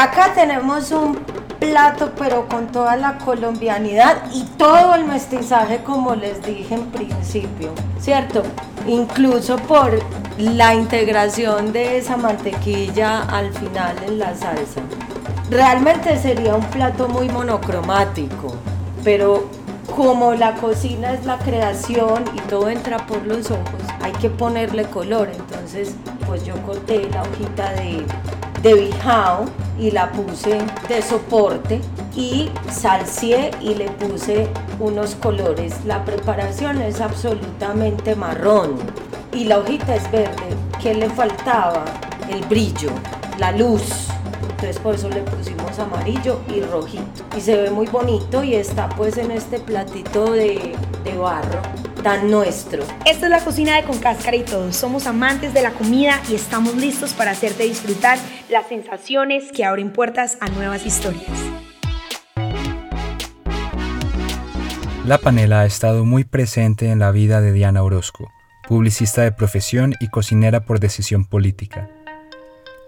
acá tenemos un plato, pero con toda la colombianidad y todo el mestizaje, como les dije en principio, ¿cierto? Incluso por la integración de esa mantequilla al final en la salsa. Realmente sería un plato muy monocromático, pero como la cocina es la creación y todo entra por los ojos, hay que ponerle color. Entonces, pues yo corté la hojita de, de bijao y la puse de soporte y salcié y le puse unos colores. La preparación es absolutamente marrón y la hojita es verde. ¿Qué le faltaba? El brillo, la luz. Entonces por eso le pusimos amarillo y rojito. Y se ve muy bonito y está pues en este platito de, de barro tan nuestro. Esta es la cocina de Con Cáscara y Todo. Somos amantes de la comida y estamos listos para hacerte disfrutar las sensaciones que abren puertas a nuevas historias. La panela ha estado muy presente en la vida de Diana Orozco, publicista de profesión y cocinera por decisión política.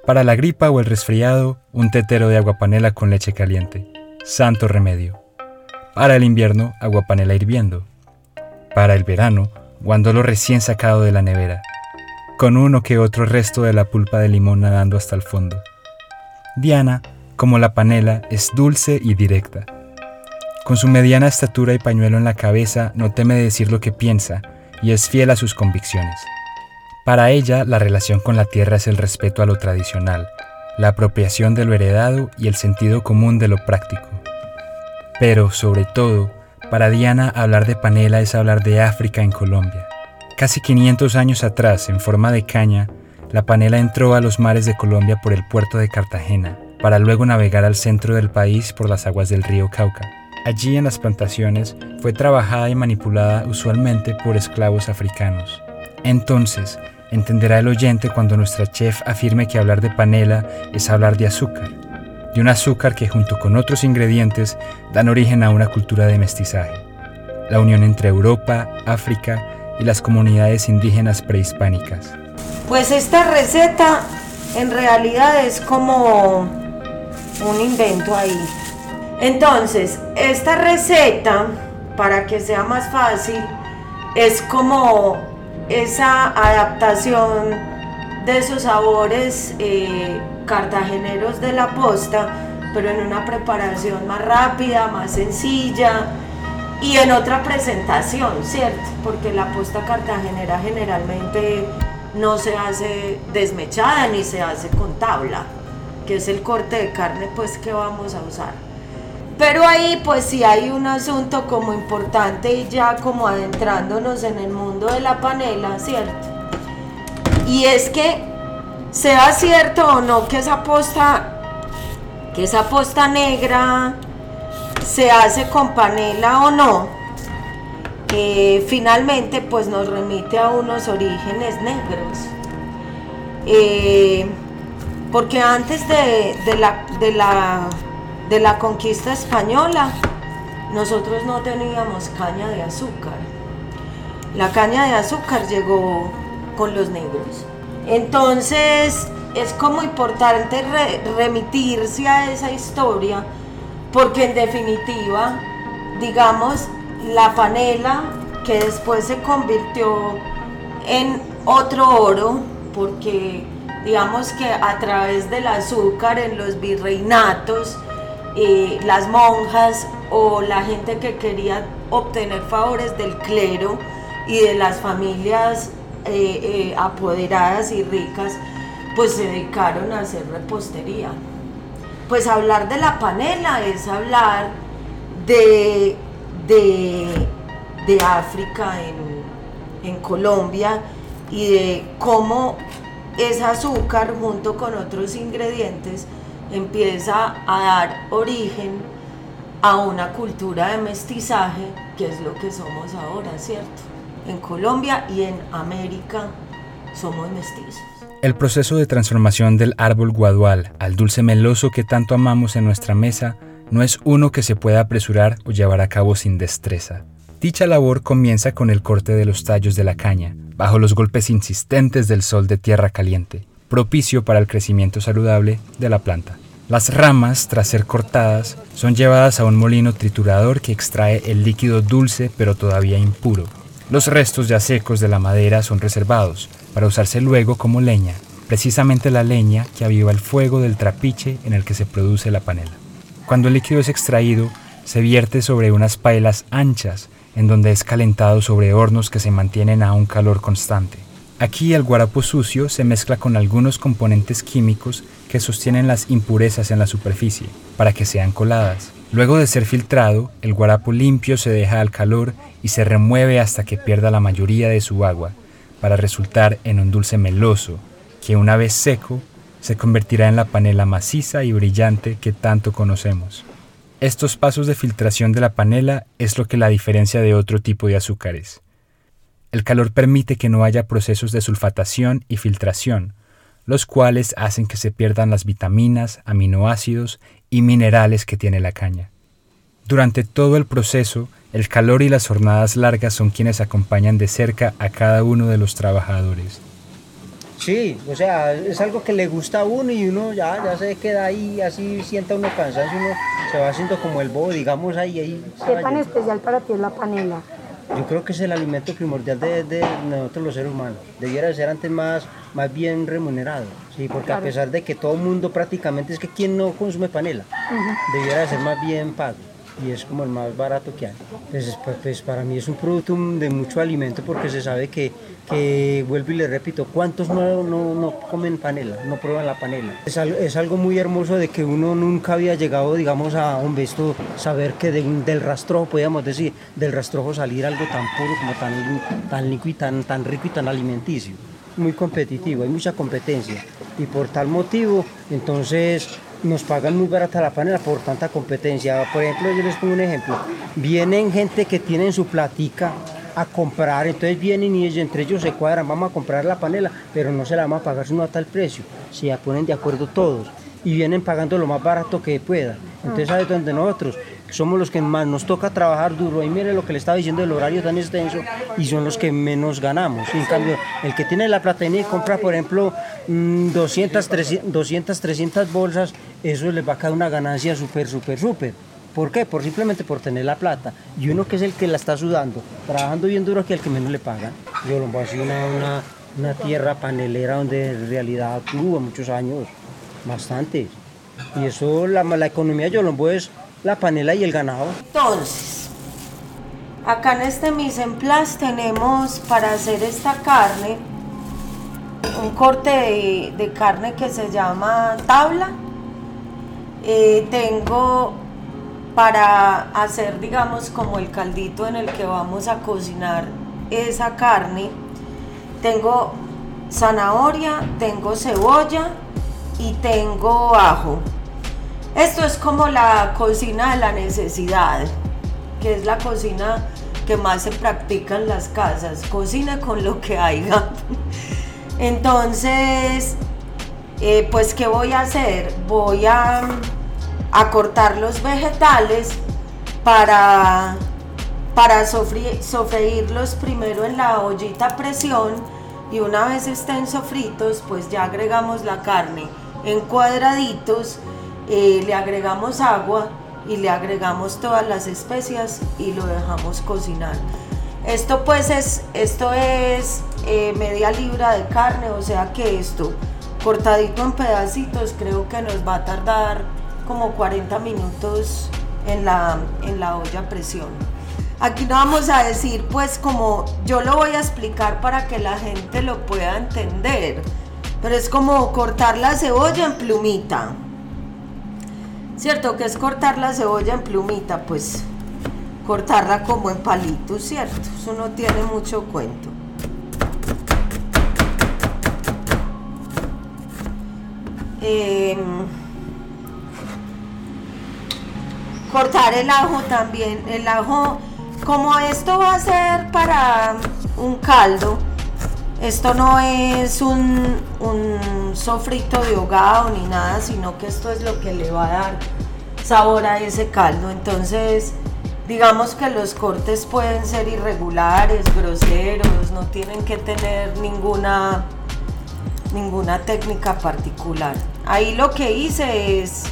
Para la gripa o el resfriado, un tetero de agua panela con leche caliente. Santo remedio. Para el invierno, agua panela hirviendo. Para el verano, guandolo recién sacado de la nevera, con uno que otro resto de la pulpa de limón nadando hasta el fondo. Diana, como la panela, es dulce y directa. Con su mediana estatura y pañuelo en la cabeza, no teme decir lo que piensa y es fiel a sus convicciones. Para ella, la relación con la tierra es el respeto a lo tradicional, la apropiación de lo heredado y el sentido común de lo práctico. Pero, sobre todo, para Diana hablar de panela es hablar de África en Colombia. Casi 500 años atrás, en forma de caña, la panela entró a los mares de Colombia por el puerto de Cartagena, para luego navegar al centro del país por las aguas del río Cauca. Allí en las plantaciones fue trabajada y manipulada usualmente por esclavos africanos. Entonces, entenderá el oyente cuando nuestra chef afirme que hablar de panela es hablar de azúcar, de un azúcar que junto con otros ingredientes dan origen a una cultura de mestizaje, la unión entre Europa, África y las comunidades indígenas prehispánicas. Pues esta receta en realidad es como un invento ahí. Entonces, esta receta, para que sea más fácil, es como esa adaptación de esos sabores eh, cartageneros de la posta, pero en una preparación más rápida, más sencilla y en otra presentación, ¿cierto? Porque la posta cartagenera generalmente no se hace desmechada ni se hace con tabla, que es el corte de carne pues que vamos a usar. Pero ahí pues sí hay un asunto como importante y ya como adentrándonos en el mundo de la panela, ¿cierto? Y es que sea cierto o no que esa posta, que esa posta negra se hace con panela o no, finalmente pues nos remite a unos orígenes negros. Eh, porque antes de, la, de la de la conquista española, nosotros no teníamos caña de azúcar. La caña de azúcar llegó con los negros. Entonces es como importante remitirse a esa historia porque en definitiva, digamos, la panela que después se convirtió en otro oro porque digamos que a través del azúcar en los virreinatos eh, las monjas o la gente que quería obtener favores del clero y de las familias eh, eh, apoderadas y ricas, pues se dedicaron a hacer repostería. Pues hablar de la panela es hablar de, de, África en, en Colombia y de cómo ese azúcar junto con otros ingredientes empieza a dar origen a una cultura de mestizaje, que es lo que somos ahora, ¿cierto? En Colombia y en América somos mestizos. El proceso de transformación del árbol guadual al dulce meloso que tanto amamos en nuestra mesa no es uno que se pueda apresurar o llevar a cabo sin destreza. Dicha labor comienza con el corte de los tallos de la caña, bajo los golpes insistentes del sol de tierra caliente, propicio para el crecimiento saludable de la planta. Las ramas, tras ser cortadas, son llevadas a un molino triturador que extrae el líquido dulce pero todavía impuro. Los restos ya secos de la madera son reservados para usarse luego como leña, precisamente la leña que aviva el fuego del trapiche en el que se produce la panela. Cuando el líquido es extraído, se vierte sobre unas pailas anchas en donde es calentado sobre hornos que se mantienen a un calor constante. Aquí el guarapo sucio se mezcla con algunos componentes químicos que sostienen las impurezas en la superficie para que sean coladas. Luego de ser filtrado, el guarapo limpio se deja al calor y se remueve hasta que pierda la mayoría de su agua, para resultar en un dulce meloso, que una vez seco, se convertirá en la panela maciza y brillante que tanto conocemos. Estos pasos de filtración de la panela es lo que la diferencia de otro tipo de azúcares. El calor permite que no haya procesos de sulfatación y filtración, los cuales hacen que se pierdan las vitaminas, aminoácidos y minerales que tiene la caña. Durante todo el proceso, el calor y las jornadas largas son quienes acompañan de cerca a cada uno de los trabajadores. Sí, o sea, es algo que le gusta a uno y uno ya, ya se queda ahí, así sienta uno cansancio, uno se va haciendo como el bobo, digamos ahí. ahí ¿Qué tan especial para ti es la panela? Yo creo que es el alimento primordial de, nosotros los seres humanos. Debiera ser antes más, más bien remunerado, sí, porque a pesar de que todo el mundo prácticamente es que quien no consume panela, debiera ser más bien pago y es como el más barato que hay. Pues, pues, pues, para mí es un producto de mucho alimento porque se sabe que, que vuelvo y le repito, ¿cuántos no, no, no comen panela, no prueban la panela? Es, es, algo muy hermoso de que uno nunca había llegado, digamos, a un besto, saber que del rastrojo, podríamos decir, del rastrojo salir algo tan puro como tan, tan rico y tan, tan rico y tan alimenticio. Muy competitivo, hay mucha competencia y por tal motivo, entonces nos pagan muy barata la panela por tanta competencia. Por ejemplo, yo les pongo un ejemplo. Vienen gente que tienen su platica a comprar, entonces vienen y entre ellos se cuadran, vamos a comprar la panela, pero no se la vamos a pagar sino a tal precio. Se ponen de acuerdo todos y vienen pagando lo más barato que puedan. Entonces, ¿sabes dónde nosotros? Somos los que más nos toca trabajar duro. Y mire lo que le estaba diciendo, el horario tan extenso y son los que menos ganamos. en cambio, el que tiene la plata y compra, por ejemplo, 200, 300, 200, 300 bolsas, eso le va a caer una ganancia súper, súper, súper. ¿Por qué? Por simplemente por tener la plata. Y uno que es el que la está sudando, trabajando bien duro que el que menos le pagan. Yo lo voy una, una, tierra panelera donde en realidad tuvo muchos años, bastante. Y eso, la, la economía de Yolombo es la panela y el ganado. Entonces, acá en este mise en place tenemos para hacer esta carne un corte de, carne que se llama tabla. Eh, tengo para hacer, digamos, como el caldito en el que vamos a cocinar esa carne. Tengo zanahoria, tengo cebolla y tengo ajo. Esto es como la cocina de la necesidad, que es la cocina que más se practica en las casas. Cocina con lo que haya. Entonces, eh, pues, ¿qué voy a hacer? Voy a, a cortar los vegetales para, para sofreírlos primero en la ollita presión y una vez estén sofritos, pues ya agregamos la carne en cuadraditos eh, le agregamos agua y le agregamos todas las especias y lo dejamos cocinar. Esto pues es, esto es eh, media libra de carne, o sea que esto cortadito en pedacitos creo que nos va a tardar como 40 minutos en la, en la olla presión. Aquí no vamos a decir pues como yo lo voy a explicar para que la gente lo pueda entender, pero es como cortar la cebolla en plumita. ¿Cierto? Que es cortar la cebolla en plumita, pues cortarla como en palitos, ¿cierto? Eso no tiene mucho cuento. Em, cortar el ajo también, el ajo, como esto va a ser para un caldo, esto no es un, sofrito de hogado ni nada, sino que esto es lo que le va a dar sabor a ese caldo. Entonces, digamos que los cortes pueden ser irregulares, groseros, no tienen que tener ninguna, ninguna técnica particular. Ahí lo que hice es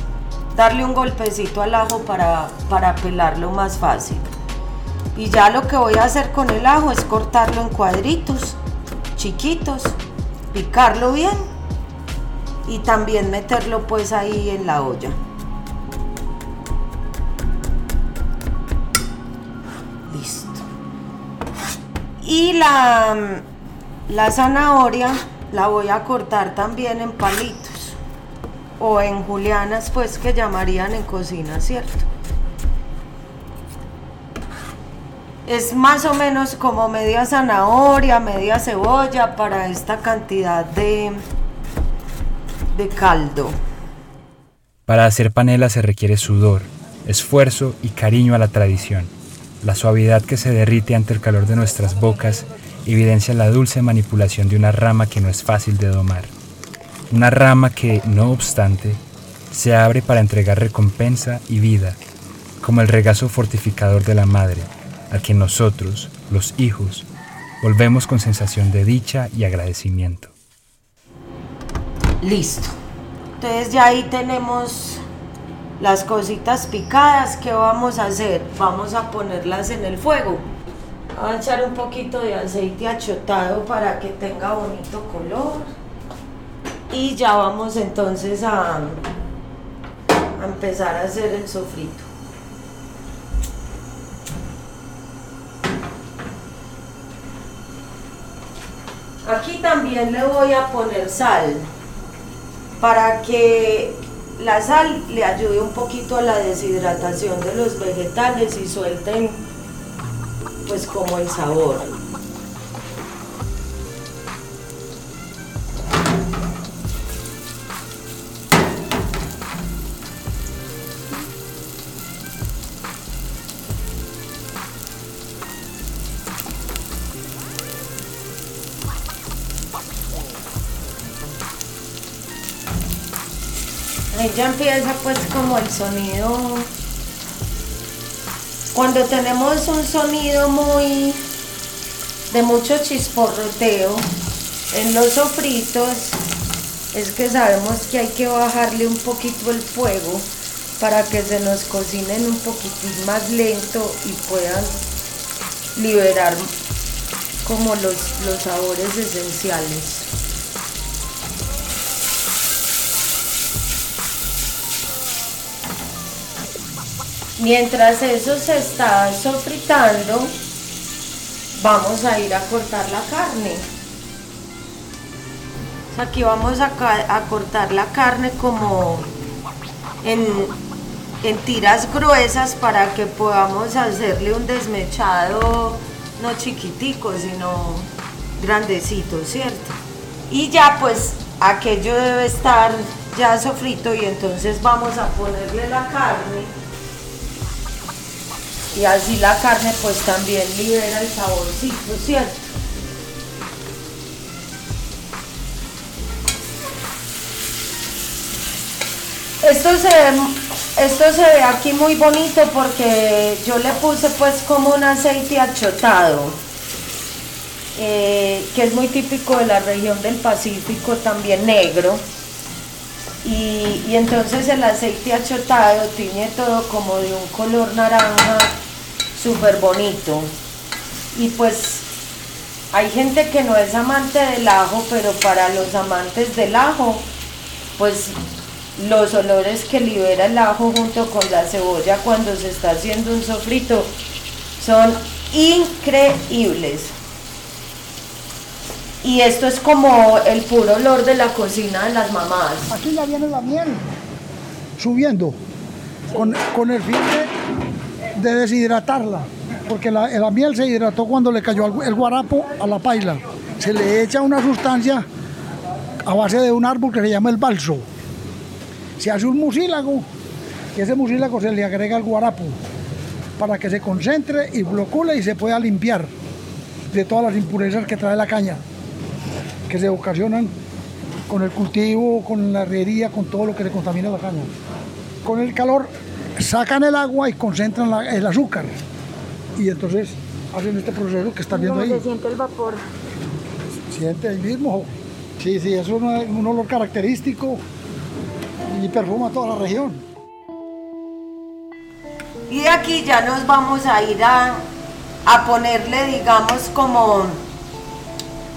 darle un golpecito al ajo para, para pelarlo más fácil. Y ya lo que voy a hacer con el ajo es cortarlo en cuadritos chiquitos, picarlo bien y también meterlo pues ahí en la olla. Listo. Y la, la zanahoria la voy a cortar también en palitos o en julianas pues que llamarían en cocina, ¿cierto? Es más o menos como media zanahoria, media cebolla para esta cantidad de, de caldo. Para hacer panela se requiere sudor, esfuerzo y cariño a la tradición. La suavidad que se derrite ante el calor de nuestras bocas evidencia la dulce manipulación de una rama que no es fácil de domar. Una rama que, no obstante, se abre para entregar recompensa y vida, como el regazo fortificador de la madre, a quien nosotros, los hijos, volvemos con sensación de dicha y agradecimiento. Listo. Entonces ya ahí tenemos las cositas picadas. ¿Qué vamos a hacer? Vamos a ponerlas en el fuego. A echar un poquito de aceite achotado para que tenga bonito color. Y ya vamos entonces a empezar a hacer el sofrito. Aquí también le voy a poner sal para que la sal le ayude un poquito a la deshidratación de los vegetales y suelten pues como el sabor. Ya empieza pues como el sonido. Cuando tenemos un sonido muy de mucho chisporroteo en los sofritos, es que sabemos que hay que bajarle un poquito el fuego para que se nos cocinen un poquitín más lento y puedan liberar como los, los sabores esenciales. Mientras eso se está sofritando, vamos a ir a cortar la carne. Aquí vamos a, cortar la carne como en, en tiras gruesas para que podamos hacerle un desmechado no chiquitico, sino grandecito, ¿cierto? Y ya pues aquello debe estar ya sofrito y entonces vamos a ponerle la carne y así la carne pues también libera el saborcito, ¿cierto? Esto se, ve, esto se ve aquí muy bonito porque yo le puse pues como un aceite achotado, eh, que es muy típico de la región del Pacífico, también negro. Y, entonces el aceite achotado tiene todo como de un color naranja súper bonito. Y pues hay gente que no es amante del ajo, pero para los amantes del ajo, pues los olores que libera el ajo junto con la cebolla cuando se está haciendo un sofrito son increíbles. Y esto es como el puro olor de la cocina de las mamás. Aquí ya viene la miel subiendo con, con el fin de deshidratarla, porque la, miel se hidrató cuando le cayó el guarapo a la paila. Se le echa una sustancia a base de un árbol que se llama el balso. Se hace un mucílago, y ese mucílago se le agrega el guarapo para que se concentre y blocule y se pueda limpiar de todas las impurezas que trae la caña, que se ocasionan con el cultivo, con la herrería, con todo lo que le contamina la caña. Con el calor sacan el agua y concentran la, el azúcar. Y entonces hacen este proceso que están viendo ahí. Se siente el vapor. Siente ahí mismo. Sí, sí, es un, un olor característico y perfuma toda la región. Y de aquí ya nos vamos a ir a, a ponerle, digamos, como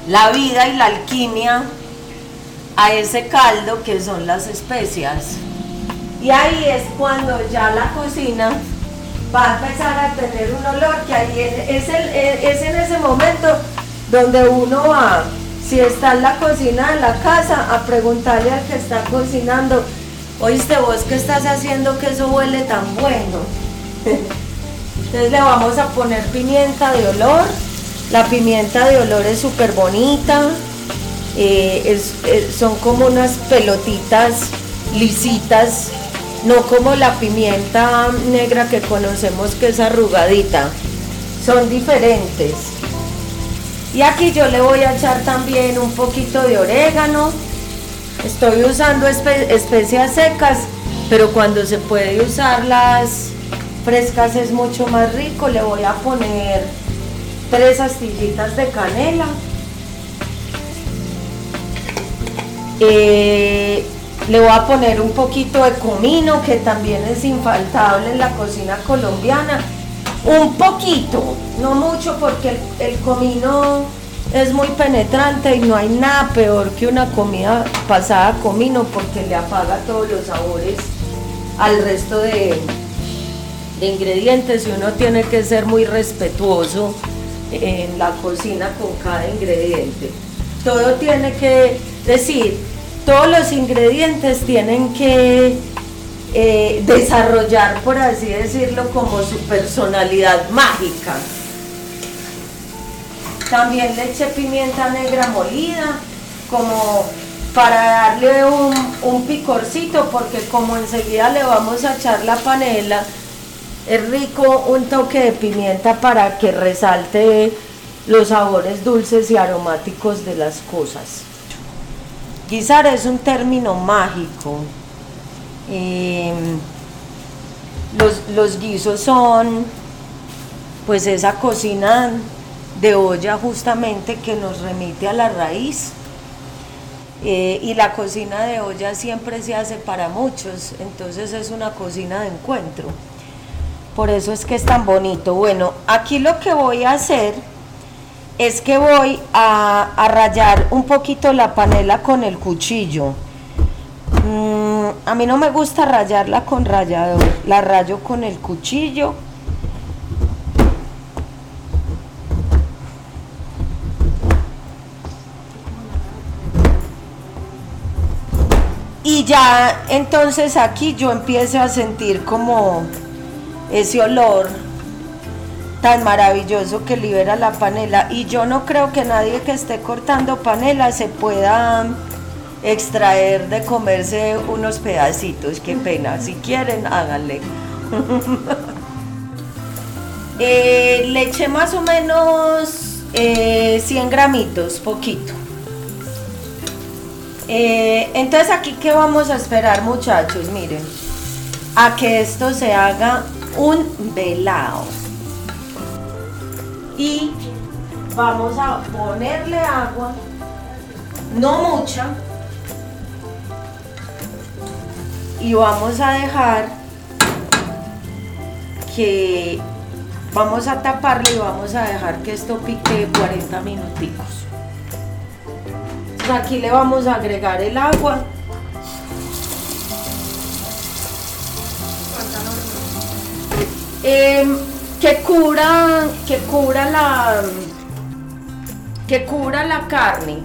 la vida y la alquimia a ese caldo que son las especias. Y ahí es cuando ya la cocina va a empezar a tener un olor que ahí es, es en ese momento donde uno va, si está en la cocina de la casa, a preguntarle al que está cocinando, oíste vos que estás haciendo que eso huele tan bueno. Entonces le vamos a poner pimienta de olor. La pimienta de olor es súper bonita. Eh, son como unas pelotitas lisitas, no como la pimienta negra que conocemos que es arrugadita. Son diferentes. Y aquí yo le voy a echar también un poquito de orégano. Estoy usando especias secas, pero cuando se puede usar las frescas es mucho más rico. Le voy a poner tres astillitas de canela. Eh, le voy a poner un poquito de comino, que también es infaltable en la cocina colombiana. Un poquito, no mucho, porque el, comino es muy penetrante y no hay nada peor que una comida pasada comino porque le apaga todos los sabores al resto de, ingredientes y uno tiene que ser muy respetuoso en la cocina con cada ingrediente. Todo tiene que decir, todos los ingredientes tienen que eh, desarrollar, por así decirlo, como su personalidad mágica. También le eché pimienta negra molida, como para darle un, un picorcito, porque como enseguida le vamos a echar la panela, es rico un toque de pimienta para que resalte los sabores dulces y aromáticos de las cosas. Guisar es un término mágico. Em, los, los guisos son pues esa cocina de olla justamente que nos remite a la raíz. Eh, y la cocina de olla siempre se hace para muchos, entonces es una cocina de encuentro. Por eso es que es tan bonito. Bueno, aquí lo que voy a hacer es que voy a, rayar un poquito la panela con el cuchillo. Mm, a mí no me gusta rayarla con rallador, la rayo con el cuchillo. Y ya entonces aquí yo empiezo a sentir como ese olor tan maravilloso que libera la panela. Y yo no creo que nadie que esté cortando panela se pueda extraer de comerse unos pedacitos. Qué pena. Si quieren, háganle. eh, le eché más o menos 100 eh, gramitos, poquito. Eh, entonces aquí qué vamos a esperar muchachos, miren, a que esto se haga un velado. Y vamos a ponerle agua, no mucha, y vamos a dejar que vamos a taparle y vamos a dejar que esto pique 40 minuticos. Aquí le vamos a agregar el agua Em, que cura, que cura la, que la carne.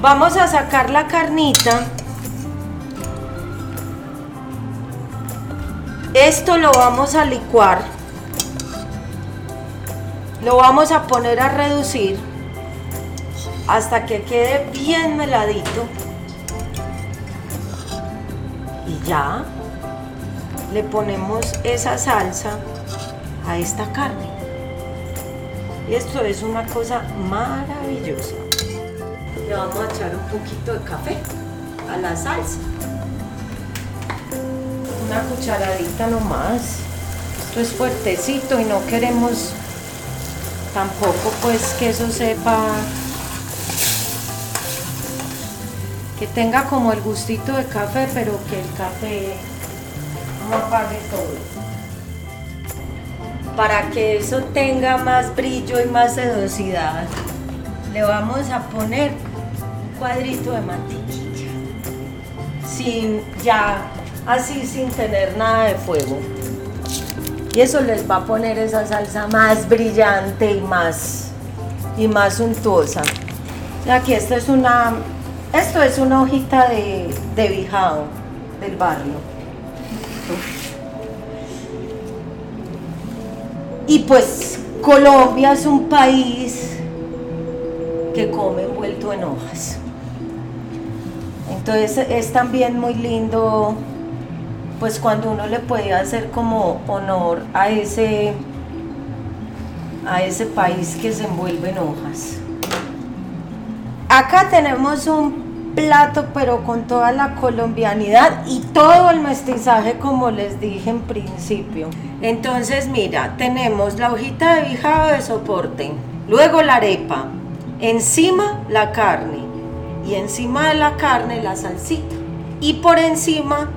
Vamos a sacar la carnita. Esto lo vamos a licuar. Lo vamos a poner a reducir hasta que quede bien meladito ya le ponemos esa salsa a esta carne. Y esto es una cosa maravillosa. Le vamos a echar un poquito de café a la salsa. Una cucharadita nomás. Esto es fuertecito y no queremos tampoco pues que eso sepa que tenga como el gustito de café, pero que el café no apague todo. Para que eso tenga más brillo y más sedosidad, le vamos a poner un cuadrito de mantequilla. Sin ya así sin tener nada de fuego. Y eso les va a poner esa salsa más brillante y más y más suntuosa. Aquí esta es una esto es una hojita de, de bijao del barrio. Y pues Colombia es un país que come envuelto en hojas. Entonces es también muy lindo, pues cuando uno le puede hacer como honor a ese, a ese país que se envuelve en hojas. Acá tenemos un plato, pero con toda la colombianidad y todo el mestizaje, como les dije en principio. Entonces, mira, tenemos la hojita de bijado de soporte, luego la arepa, encima la carne y encima de la carne la salsita. Y por encima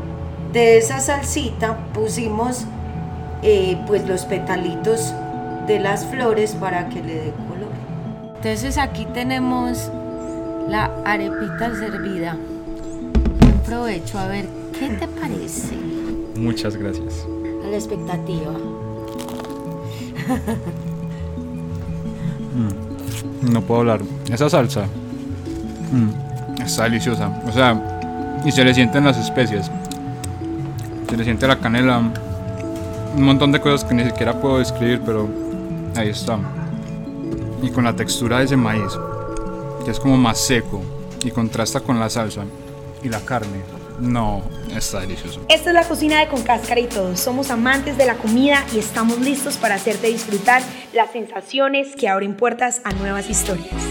de esa salsita pusimos eh, pues los petalitos de las flores para que le dé color. Entonces aquí tenemos la arepita servida. Buen provecho, a ver, ¿qué te parece? Muchas gracias. A la expectativa. Mm, No puedo hablar. Esa salsa mm, está deliciosa. O sea, y se le sienten las especias. Se le siente la canela. Un montón de cosas que ni siquiera puedo describir, pero ahí está. Y con la textura de ese maíz, que es como más seco y contrasta con la salsa y la carne. No, está delicioso. Esta es la cocina de Con Cáscara y Todo. Somos amantes de la comida y estamos listos para hacerte disfrutar las sensaciones que abren puertas a nuevas historias.